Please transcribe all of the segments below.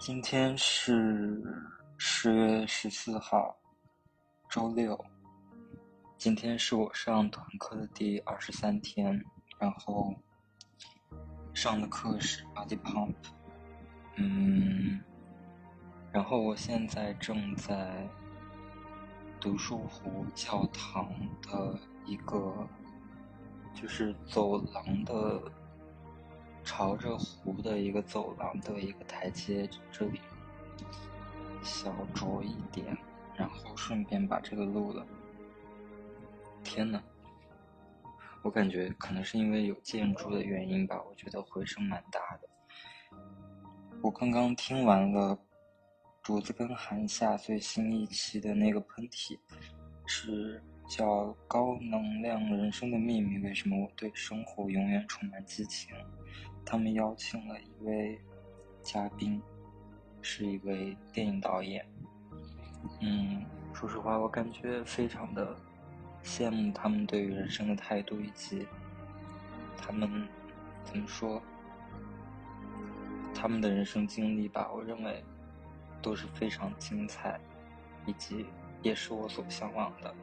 今天是十月十四号，周六。今天是我上团课的第二十三天，然后上的课是 Body Pump。嗯，然后我现在正在读书湖教堂的一个，就是走廊的。朝着湖的一个走廊的一个台阶，这里小酌一点，然后顺便把这个录了。天呐，我感觉可能是因为有建筑的原因吧，我觉得回声蛮大的。我刚刚听完了竹子跟韩夏最新一期的那个喷嚏，是叫《高能量人生的秘密》，为什么我对生活永远充满激情？他们邀请了一位嘉宾，是一位电影导演。嗯，说实话，我感觉非常的羡慕他们对于人生的态度，以及他们怎么说，他们的人生经历吧。我认为都是非常精彩，以及也是我所向往的。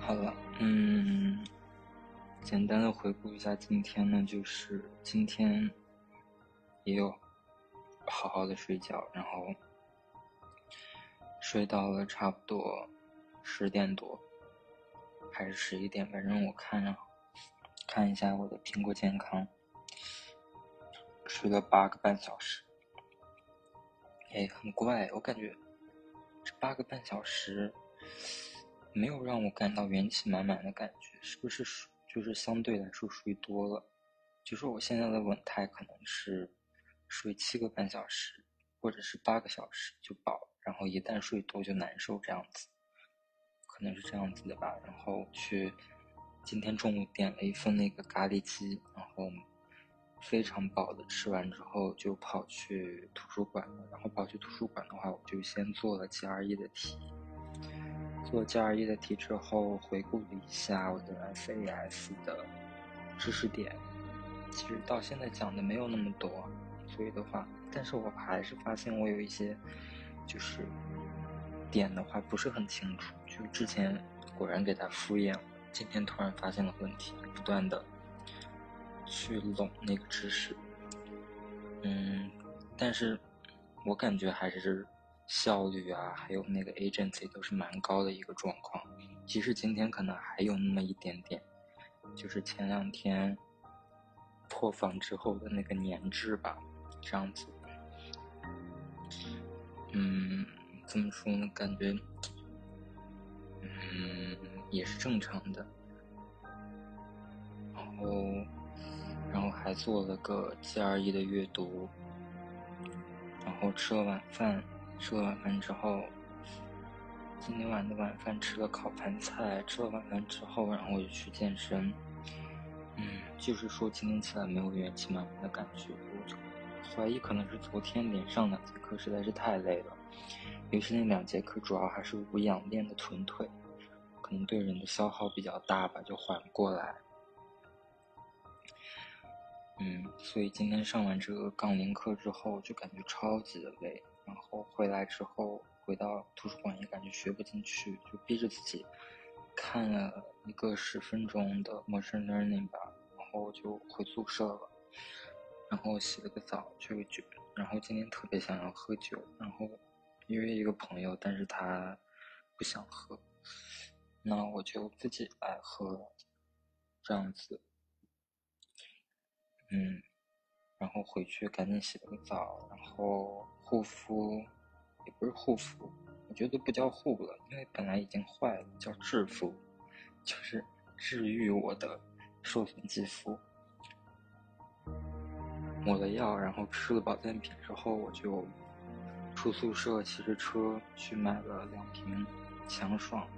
好了，嗯。简单的回顾一下今天呢，就是今天也有好好的睡觉，然后睡到了差不多十点多，还是十一点，反正我看着看一下我的苹果健康，睡了八个半小时，哎，很怪，我感觉这八个半小时没有让我感到元气满满的感觉，是不是？就是相对来说睡多了，就是我现在的稳态可能是睡七个半小时，或者是八个小时就饱，然后一旦睡多就难受这样子，可能是这样子的吧。然后去今天中午点了一份那个咖喱鸡，然后非常饱的吃完之后就跑去图书馆了。然后跑去图书馆的话，我就先做了 GRE 的题。做 GRE 的题之后，回顾了一下我的 SAS 的知识点，其实到现在讲的没有那么多，所以的话，但是我还是发现我有一些就是点的话不是很清楚，就之前果然给他敷衍了，今天突然发现了问题，不断的去拢那个知识，嗯，但是我感觉还是。效率啊，还有那个 agency 都是蛮高的一个状况。即使今天可能还有那么一点点，就是前两天破防之后的那个年滞吧，这样子。嗯，怎么说呢？感觉，嗯，也是正常的。然后，然后还做了个 GRE 的阅读，然后吃了晚饭。吃了晚饭之后，今天晚的晚饭吃了烤盘菜。吃了晚饭之后，然后我就去健身。嗯，就是说今天起来没有元气满满的感觉，我就怀疑可能是昨天连上两节课实在是太累了。尤其那两节课主要还是无氧练的臀腿，可能对人的消耗比较大吧，就缓不过来。嗯，所以今天上完这个杠铃课之后，就感觉超级的累。然后回来之后，回到图书馆也感觉学不进去，就逼着自己看了一个十分钟的 machine learning 吧，然后就回宿舍了，然后洗了个澡，就就，然后今天特别想要喝酒，然后约一个朋友，但是他不想喝，那我就自己来喝，这样子，嗯。然后回去赶紧洗了个澡，然后护肤，也不是护肤，我觉得不叫护了，因为本来已经坏了，叫治肤，就是治愈我的受损肌肤。抹了药，然后吃了保健品之后，我就出宿舍，骑着车去买了两瓶强爽，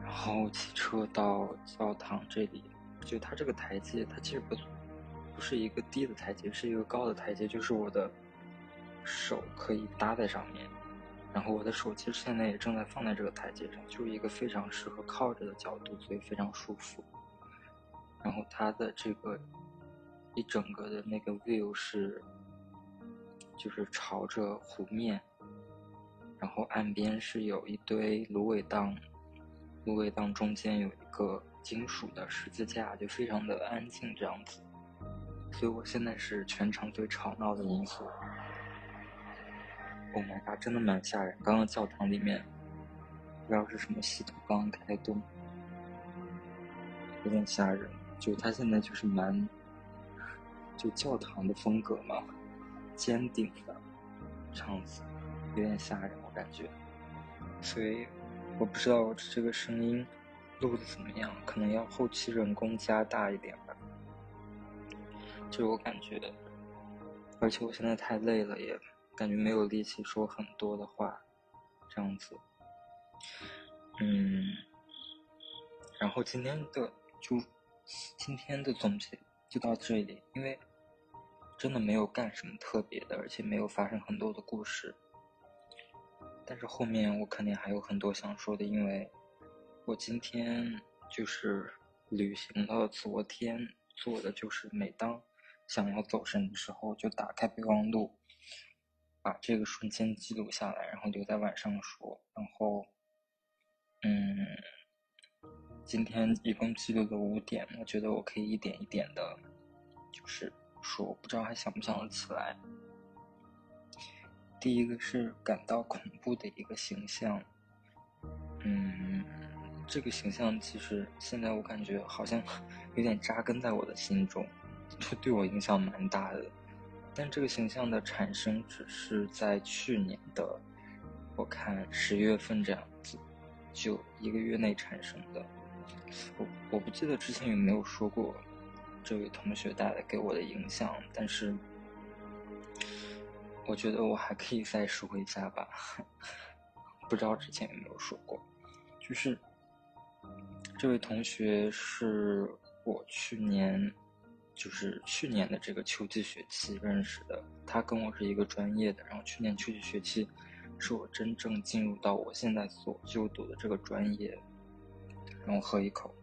然后骑车到教堂这里，就它这个台阶，它其实不。不是一个低的台阶，是一个高的台阶，就是我的手可以搭在上面，然后我的手其实现在也正在放在这个台阶上，就是一个非常适合靠着的角度，所以非常舒服。然后它的这个一整个的那个 view 是，就是朝着湖面，然后岸边是有一堆芦苇荡，芦苇荡中间有一个金属的十字架，就非常的安静这样子。所以我现在是全场最吵闹的因素。Oh my god，真的蛮吓人！刚刚教堂里面不知道是什么系统刚刚开动，有点吓人。就它现在就是蛮。就教堂的风格嘛，尖顶的这样子，有点吓人，我感觉。所以我不知道这个声音录的怎么样，可能要后期人工加大一点吧。就我感觉，而且我现在太累了，也感觉没有力气说很多的话，这样子。嗯，然后今天的就今天的总结。就到这里，因为真的没有干什么特别的，而且没有发生很多的故事。但是后面我肯定还有很多想说的，因为我今天就是履行了昨天做的，就是每当想要走神的时候，就打开备忘录，把这个瞬间记录下来，然后留在晚上说。然后，嗯。今天一共记录了五点，我觉得我可以一点一点的，就是说，不知道还想不想得起来。第一个是感到恐怖的一个形象，嗯，这个形象其实现在我感觉好像 有点扎根在我的心中，就对我影响蛮大的。但这个形象的产生只是在去年的，我看十月份这样子，就一个月内产生的。我我不记得之前有没有说过这位同学带来给我的影响，但是我觉得我还可以再说一下吧。不知道之前有没有说过，就是这位同学是我去年就是去年的这个秋季学期认识的，他跟我是一个专业的，然后去年秋季学期是我真正进入到我现在所就读的这个专业。然后喝一口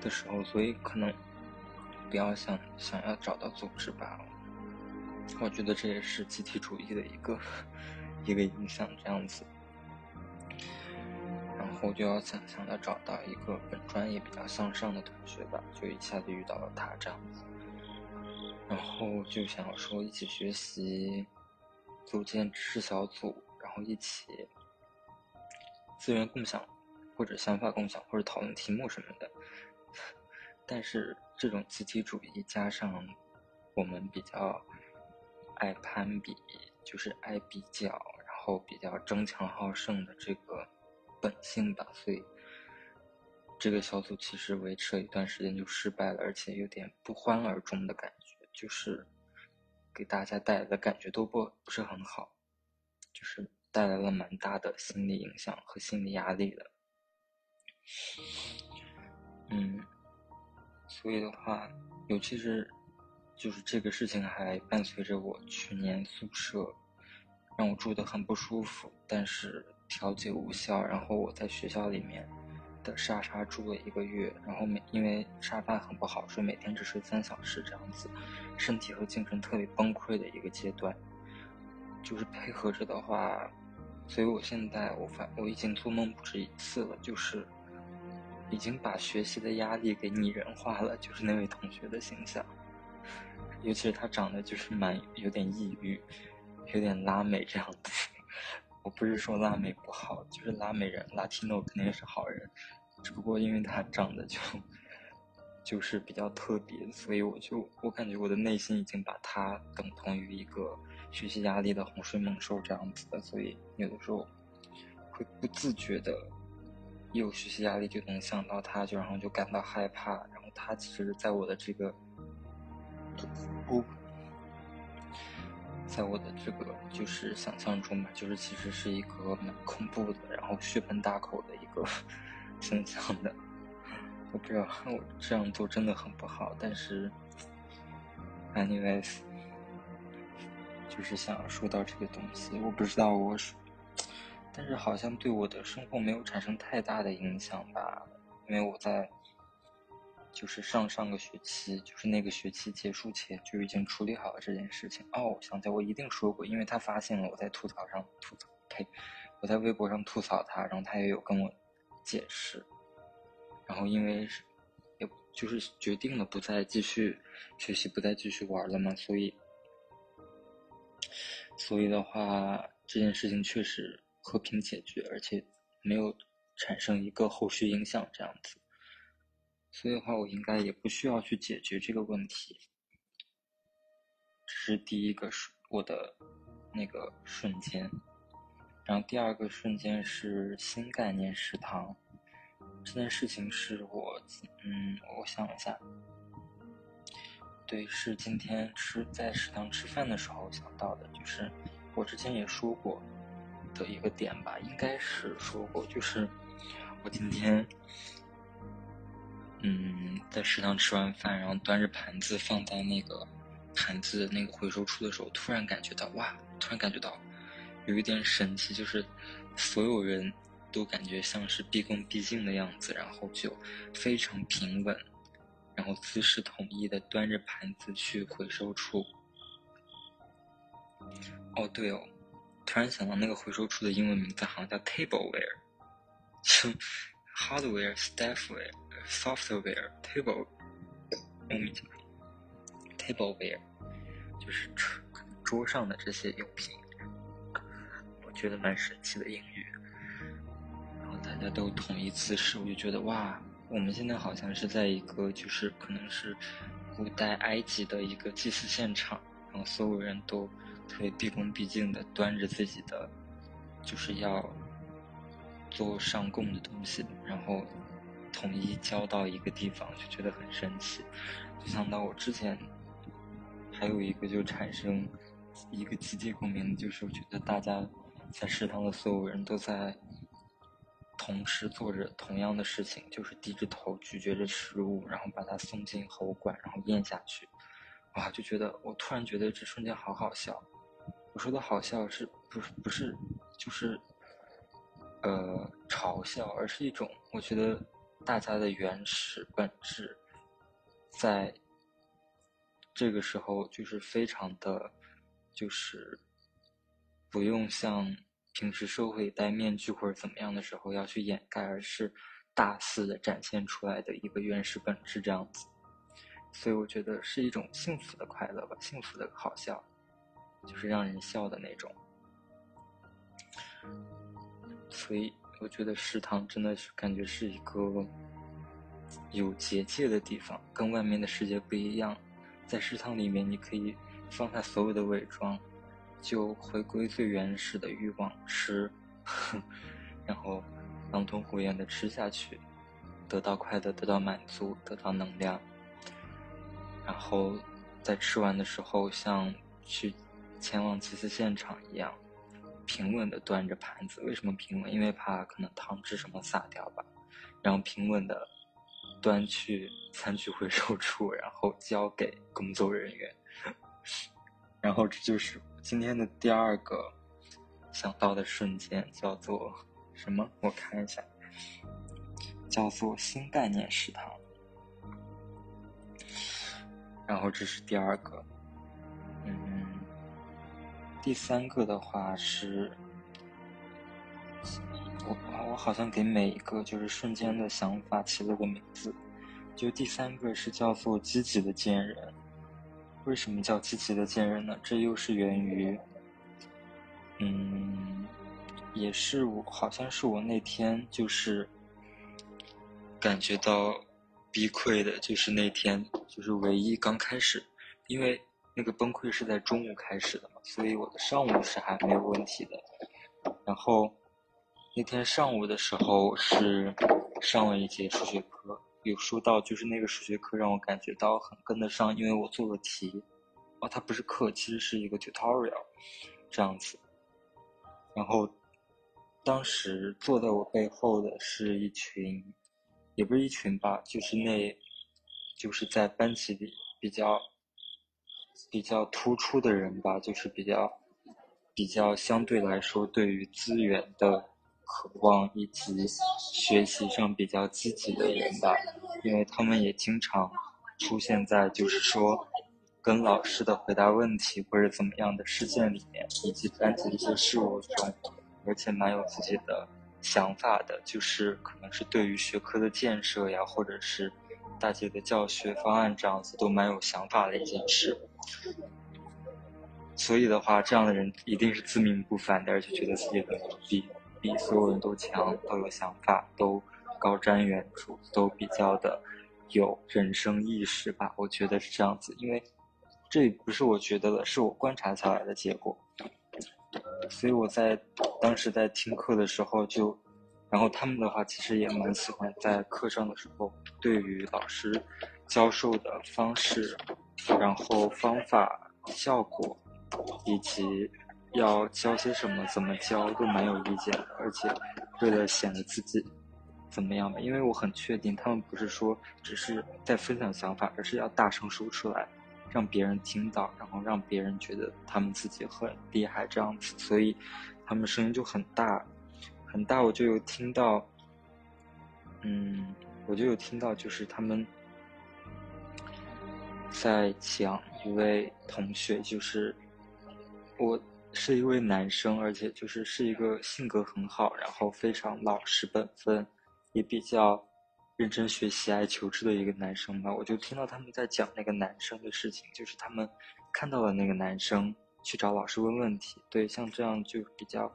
的时候，所以可能比较想想要找到组织吧。我觉得这也是集体主义的一个一个影响，这样子。然后就要想想要找到一个本专业比较向上的同学吧，就一下子遇到了他这样子。然后就想说一起学习，组建知识小组，然后一起资源共享，或者想法共享，或者讨论题目什么的。但是这种集体主义加上我们比较爱攀比，就是爱比较，后比较争强好胜的这个本性吧，所以这个小组其实维持了一段时间就失败了，而且有点不欢而终的感觉。就是给大家带来的感觉都不不是很好，就是带来了蛮大的心理影响和心理压力的。嗯，所以的话，尤其是就是这个事情还伴随着我去年宿舍让我住的很不舒服，但是调节无效，然后我在学校里面。的沙沙住了一个月，然后每因为沙发很不好睡，每天只睡三小时这样子，身体和精神特别崩溃的一个阶段。就是配合着的话，所以我现在我发我已经做梦不止一次了，就是已经把学习的压力给拟人化了，就是那位同学的形象，尤其是他长得就是蛮有点抑郁，有点拉美这样子。我不是说拉美不好，就是拉美人，Latino 肯定是好人，只不过因为他长得就就是比较特别，所以我就我感觉我的内心已经把他等同于一个学习压力的洪水猛兽这样子的，所以有的时候会不自觉的有学习压力就能想到他，就然后就感到害怕，然后他其实在我的这个不。在我的这个就是想象中吧，就是其实是一个蛮恐怖的，然后血盆大口的一个 形象的。我不知道我这样做真的很不好，但是，anyways，就是想要说到这个东西。我不知道我但是好像对我的生活没有产生太大的影响吧，因为我在就是上上个学期，就是那个学期结束前就已经处理好了这件事情。哦，想起来我一定说过，因为他发现了我在吐槽上吐槽，呸，我在微博上吐槽他，然后他也有跟我解释，然后因为是。也就是决定了不再继续学习，不再继续玩了嘛，所以，所以的话，这件事情确实和平解决，而且没有产生一个后续影响这样子。所以的话，我应该也不需要去解决这个问题。这是第一个是我的那个瞬间，然后第二个瞬间是新概念食堂。这件事情是我，嗯，我想一下，对，是今天吃在食堂吃饭的时候想到的，就是我之前也说过的一个点吧，应该是说过，就是我今天，嗯在食堂吃完饭，然后端着盘子放在那个盘子那个回收处的时候，突然感觉到，哇，突然感觉到有一点神奇，就是所有人。都感觉像是毕恭毕敬的样子，然后就非常平稳，然后姿势统一的端着盘子去回收处。哦，对哦，突然想到那个回收处的英文名字好像叫 tableware，就 hardware、staffware、software、table，嗯，tableware，就是桌上的这些用品，我觉得蛮神奇的英语。然后大家都统一姿势，我就觉得哇，我们现在好像是在一个就是可能是古代埃及的一个祭祀现场，然后所有人都特别毕恭毕敬的端着自己的就是要做上供的东西，然后统一交到一个地方，就觉得很神奇。就想到我之前还有一个就产生一个集体共鸣，就是我觉得大家在食堂的所有人都在。同时做着同样的事情，就是低着头咀嚼着食物，然后把它送进喉管，然后咽下去。哇，就觉得我突然觉得这瞬间好好笑。我说的好笑是不是不是就是呃嘲笑，而是一种我觉得大家的原始本质，在这个时候就是非常的，就是不用像。平时社会戴面具或者怎么样的时候要去掩盖，而是大肆的展现出来的一个原始本质这样子，所以我觉得是一种幸福的快乐吧，幸福的好笑，就是让人笑的那种。所以我觉得食堂真的是感觉是一个有结界的地方，跟外面的世界不一样，在食堂里面你可以放下所有的伪装。就回归最原始的欲望，吃，然后狼吞虎咽的吃下去，得到快乐，得到满足，得到能量，然后在吃完的时候，像去前往祭祀现场一样，平稳的端着盘子。为什么平稳？因为怕可能汤汁什么洒掉吧。然后平稳的端去餐具回收处，然后交给工作人员。然后这就是。今天的第二个想到的瞬间叫做什么？我看一下，叫做新概念食堂。然后这是第二个，第三个的话是，我我好像给每一个就是瞬间的想法起了个名字，就第三个是叫做积极的贱人。为什么叫积极的贱人呢？这又是源于，嗯，也是我，好像是我那天就是感觉到逼溃的，就是那天就是唯一刚开始，因为那个崩溃是在中午开始的嘛，所以我的上午是还没有问题的。然后那天上午的时候是上了一节数学课。有说到，就是那个数学课让我感觉到很跟得上，因为我做了题。哦，它不是课，其实是一个 tutorial，这样子。然后，当时坐在我背后的是一群，也不是一群吧，就是那，就是在班级里比较比较突出的人吧，就是比较比较相对来说对于资源的渴望以及学习上比较积极的人吧，因为他们也经常出现在就是说跟老师的回答问题或者怎么样的事件里面，以及班级的一些事务中，而且蛮有自己的想法的，就是可能是对于学科的建设呀，或者是大姐的教学方案这样子都蛮有想法的一件事。所以的话，这样的人一定是自命不凡的，而且觉得自己很牛逼，比所有人都强，都有想法，都高瞻远瞩，都比较的有人生意识吧。我觉得是这样子，因为这不是我觉得的，是我观察下来的结果。所以我在当时在听课的时候，就然后他们的话其实也蛮喜欢在课上的时候，对于老师教授的方式，然后方法、效果。以及要教些什么，怎么教都蛮有意见的，而且为了显得自己怎么样吧，因为我很确定他们不是说只是在分享想法，而是要大声说出来，让别人听到，然后让别人觉得他们自己很厉害这样子，所以他们声音就很大，很大，我就有听到，嗯，我就有听到，就是他们在讲一位同学，就是。我是一位男生，而且就是是一个性格很好，然后非常老实本分，也比较认真学习、爱求知的一个男生吧。我就听到他们在讲那个男生的事情，就是他们看到了那个男生去找老师问问题。对，像这样就比较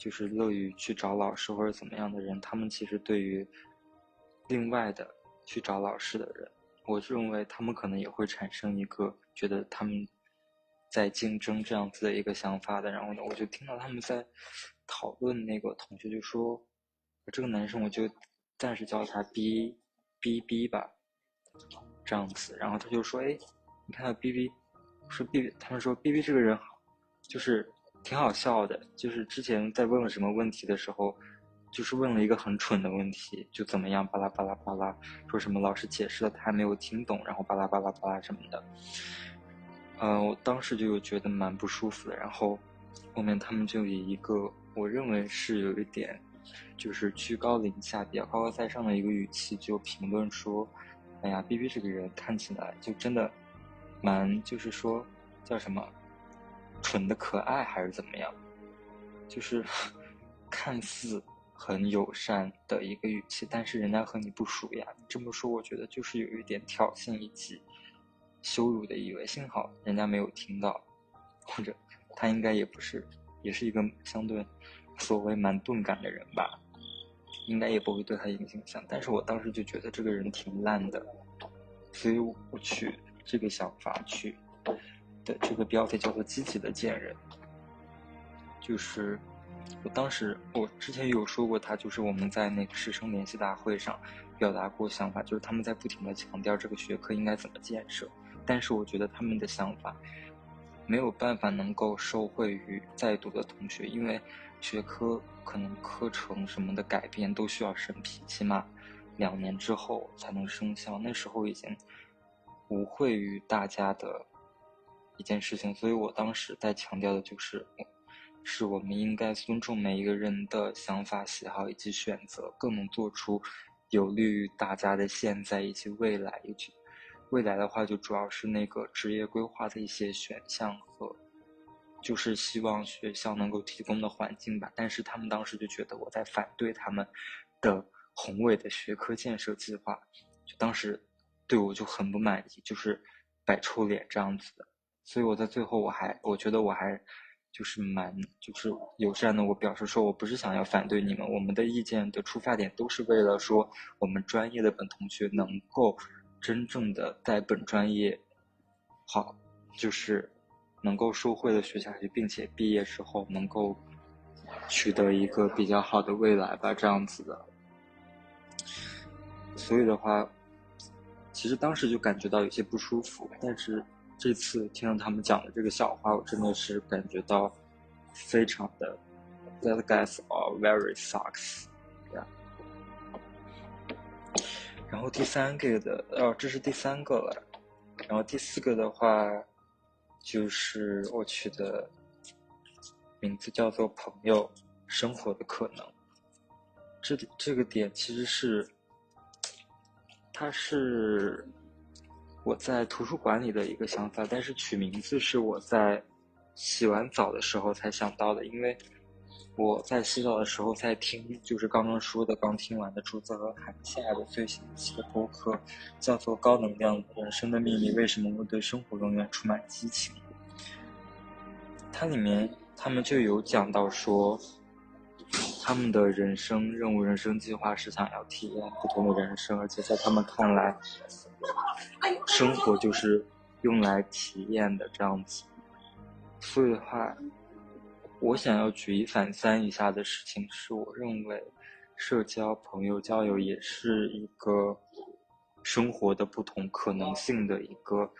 就是乐于去找老师或者怎么样的人，他们其实对于另外的去找老师的人，我认为他们可能也会产生一个觉得他们。在竞争这样子的一个想法的，然后呢，我就听到他们在讨论那个同学就说，这个男生我就暂时叫他 B B B 吧，这样子，然后他就说，哎，你看到 B B，说 B，他们说 B B 这个人好，就是挺好笑的，就是之前在问了什么问题的时候，就是问了一个很蠢的问题，就怎么样巴拉巴拉巴拉，说什么老师解释了他还没有听懂，然后巴拉巴拉巴拉什么的。嗯，我当时就觉得蛮不舒服的，然后后面他们就以一个我认为是有一点就是居高临下、比较高高在上的一个语气，就评论说：“哎呀，B B 这个人看起来就真的蛮，就是说叫什么蠢的可爱还是怎么样，就是 看似很友善的一个语气，但是人家和你不熟呀。你这么说，我觉得就是有一点挑衅以及。”羞辱的意味，幸好人家没有听到，或者他应该也不是，也是一个相对所谓蛮钝感的人吧，应该也不会对他影响。但是我当时就觉得这个人挺烂的，所以我去这个想法去的这个标题叫做“积极的贱人”，就是我当时我之前有说过，他就是我们在那个师生联系大会上表达过想法，就是他们在不停的强调这个学科应该怎么建设。但是我觉得他们的想法没有办法能够受惠于在读的同学，因为学科可能课程什么的改变都需要审批，起码两年之后才能生效。那时候已经无惠于大家的一件事情，所以我当时在强调的就是，是我们应该尊重每一个人的想法、喜好以及选择，更能做出有利于大家的现在以及未来以及。未来的话，就主要是那个职业规划的一些选项和，就是希望学校能够提供的环境吧。但是他们当时就觉得我在反对他们的宏伟的学科建设计划，就当时对我就很不满意，就是摆臭脸这样子的。所以我在最后我还我觉得我还就是蛮就是友善的，我表示说我不是想要反对你们，我们的意见的出发点都是为了说我们专业的本同学能够。真正的在本专业好，就是能够受惠的学下去，并且毕业之后能够取得一个比较好的未来吧，这样子的。所以的话，其实当时就感觉到有些不舒服，但是这次听到他们讲的这个笑话，我真的是感觉到非常的，That guys are very sucks。然后第三个的哦，这是第三个了。然后第四个的话，就是我去的名字叫做“朋友生活的可能”。这这个点其实是，它是我在图书馆里的一个想法，但是取名字是我在洗完澡的时候才想到的，因为我在洗澡的时候在听，就是刚刚说的、刚听完的竹子和韩夏的最新一期的播客，叫做《高能量人生的秘密》，为什么我对生活永远充满激情？它里面他们就有讲到说。他们的人生任务、人生计划是想要体验不同的人生，而且在他们看来，生活就是用来体验的这样子。所以的话，我想要举一反三一下的事情是，我认为社交、朋友、交友也是一个生活的不同可能性的一个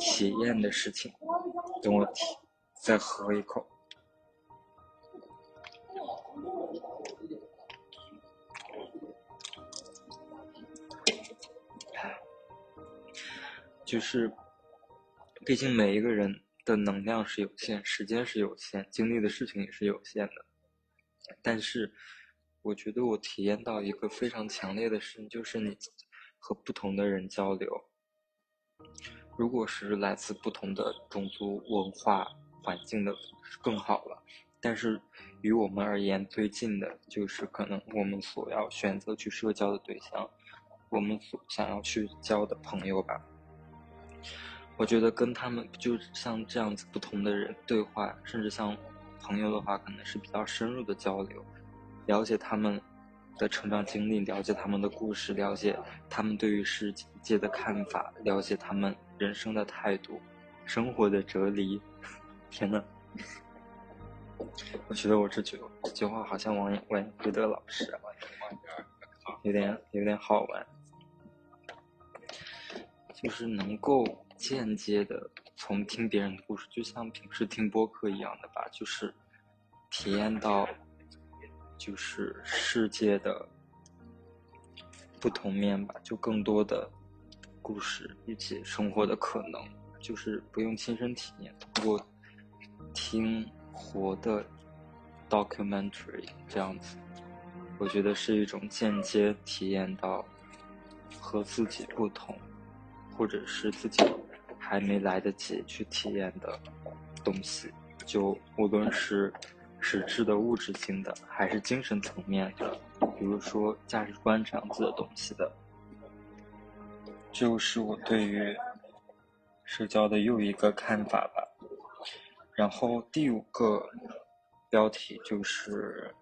体验的事情。等我再喝一口。就是，毕竟每一个人的能量是有限，时间是有限，经历的事情也是有限的。但是，我觉得我体验到一个非常强烈的事情，就是你和不同的人交流，如果是来自不同的种族、文化、环境的，更好了。但是，与我们而言，最近的就是可能我们所要选择去社交的对象，我们所想要去交的朋友吧。我觉得跟他们就像这样子不同的人对话，甚至像朋友的话，可能是比较深入的交流，了解他们的成长经历，了解他们的故事，了解他们对于世界的看法，了解他们人生的态度、生活的哲理。天呐，我觉得我这句这句话好像王王维德老师，有点有点好玩，就是能够。间接的从听别人的故事，就像平时听播客一样的吧，就是体验到就是世界的不同面吧，就更多的故事以及生活的可能，就是不用亲身体验，通过听活的 documentary 这样子，我觉得是一种间接体验到和自己不同，或者是自己。还没来得及去体验的东西，就无论是实质的物质性的，还是精神层面的，比如说价值观这样子的东西的，就是我对于社交的又一个看法吧。然后第五个标题就是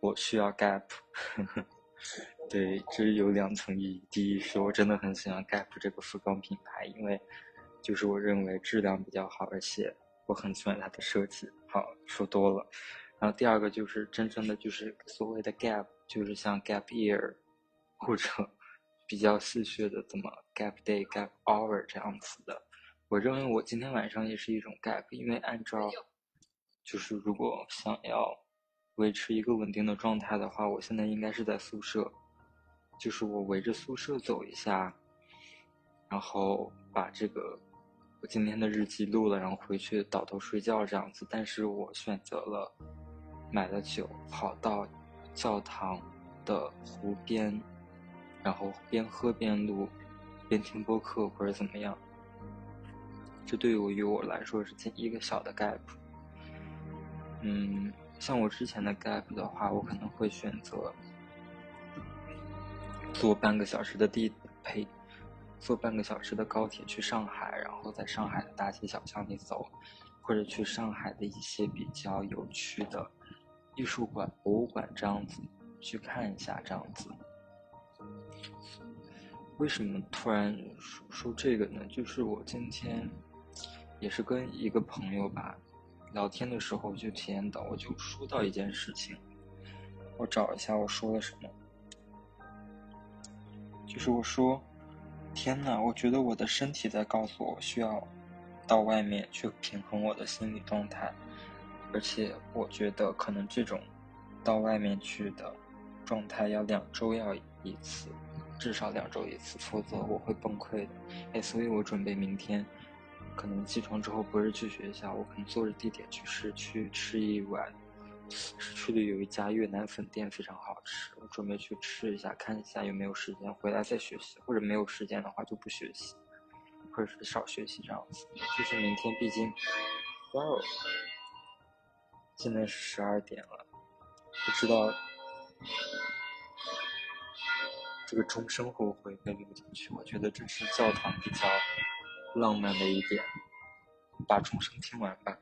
我需要 gap。对，这有两层意义。第一是我真的很喜欢 gap 这个服装品牌，因为。就是我认为质量比较好，而且我很喜欢它的设计。好，说多了。然后第二个就是真正的就是所谓的 gap，就是像 gap year，或者 比较戏谑的怎么 gap day、gap hour 这样子的。我认为我今天晚上也是一种 gap，因为按照就是如果想要维持一个稳定的状态的话，我现在应该是在宿舍，就是我围着宿舍走一下，然后把这个。我今天的日记录了，然后回去倒头睡觉这样子。但是我选择了买了酒，跑到教堂的湖边，然后边喝边录，边听播客或者怎么样。这对于我来说是一个小的 gap。嗯，像我之前的 gap 的话，我可能会选择坐半个小时的地呸。坐半个小时的高铁去上海，然后在上海的大街小巷里走，或者去上海的一些比较有趣的艺术馆、博物馆这样子去看一下，这样子。为什么突然说说这个呢？就是我今天也是跟一个朋友吧聊天的时候就体验到，我就说到一件事情，我找一下我说了什么，就是我说。天呐，我觉得我的身体在告诉我需要到外面去平衡我的心理状态，而且我觉得可能这种到外面去的状态要两周要一次，至少两周一次，否则我会崩溃的。哎，所以我准备明天可能起床之后不是去学校，我可能坐着地铁去市区吃一碗。市区里有一家越南粉店非常好吃，我准备去吃一下，看一下有没有时间回来再学习，或者没有时间的话就不学习，或者是少学习这样子。就是明天毕竟，哇哦，现在是十二点了，不知道这个钟声会不会被录进去？我觉得这是教堂比较浪漫了一点，把钟声听完吧。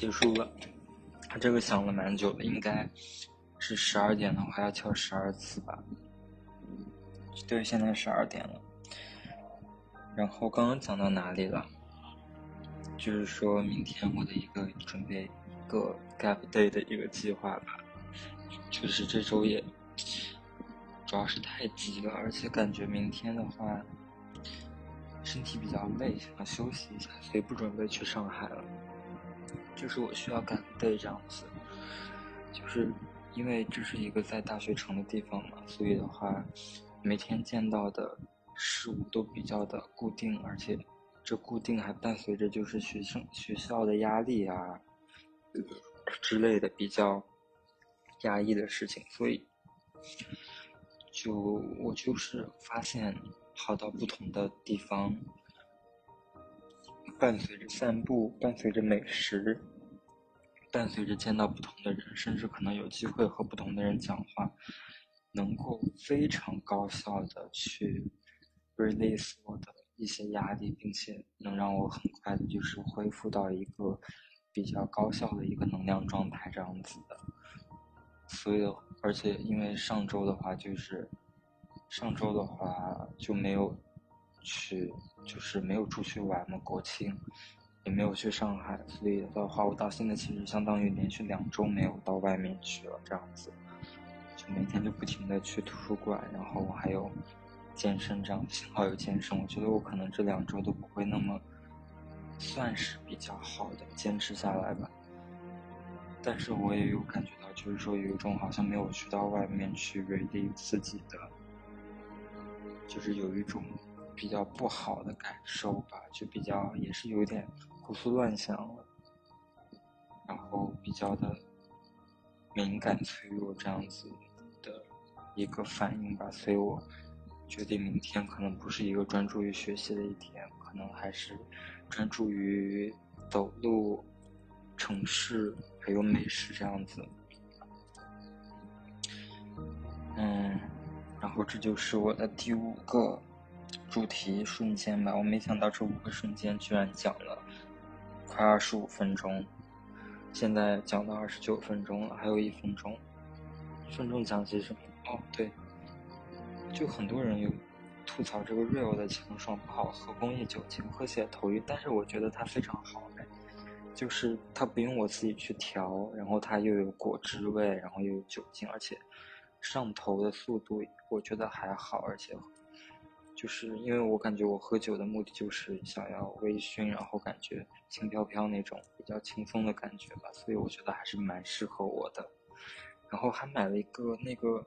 结束了，他这个响了蛮久的，应该是十二点的话要敲十二次吧。对，现在十二点了。然后刚刚讲到哪里了？就是说明天我的一个准备一个 gap day 的一个计划吧。就是这周也主要是太急了，而且感觉明天的话身体比较累，想休息一下，所以不准备去上海了。就是我需要赶对这样子，就是因为这是一个在大学城的地方嘛，所以的话，每天见到的事物都比较的固定，而且这固定还伴随着就是学生学校的压力啊之类的比较压抑的事情，所以就我就是发现跑到不同的地方。伴随着散步，伴随着美食，伴随着见到不同的人，甚至可能有机会和不同的人讲话，能够非常高效的去 release 我的一些压力，并且能让我很快的就是恢复到一个比较高效的一个能量状态这样子的。所以，而且因为上周的话，就是上周的话就没有。去就是没有出去玩嘛，国庆也没有去上海，所以的话，我到现在其实相当于连续两周没有到外面去了，这样子，就每天就不停的去图书馆，然后我还有健身这样，幸好有健身，我觉得我可能这两周都不会那么算是比较好的坚持下来吧，但是我也有感觉到，就是说有一种好像没有去到外面去 ready 自己的，就是有一种。比较不好的感受吧，就比较也是有点胡思乱想了，然后比较的敏感脆弱这样子的一个反应吧，所以我决定明天可能不是一个专注于学习的一天，可能还是专注于走路、城市还有美食这样子。嗯，然后这就是我的第五个。主题瞬间吧，我没想到这五个瞬间居然讲了快二十五分钟，现在讲到二十九分钟了，还有一分钟。一分钟讲些什么？哦，对，就很多人有吐槽这个 real 的清爽不好喝，工业酒精喝起来头晕，但是我觉得它非常好哎，就是它不用我自己去调，然后它又有果汁味，然后又有酒精，而且上头的速度我觉得还好，而且。就是因为我感觉我喝酒的目的就是想要微醺，然后感觉轻飘飘那种比较轻松的感觉吧，所以我觉得还是蛮适合我的。然后还买了一个那个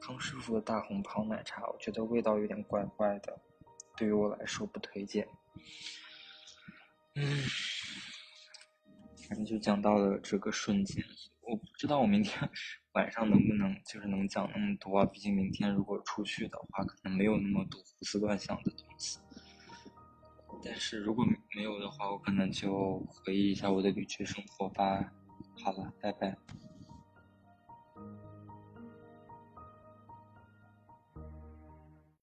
康师傅的大红袍奶茶，我觉得味道有点怪怪的，对于我来说不推荐。嗯，反正就讲到了这个瞬间，我不知道我明天晚上能不能就是能讲那么多啊？毕竟明天如果出去的话，可能没有那么多胡思乱想的东西。但是如果没有的话，我可能就回忆一下我的旅居生活吧。好了，拜拜。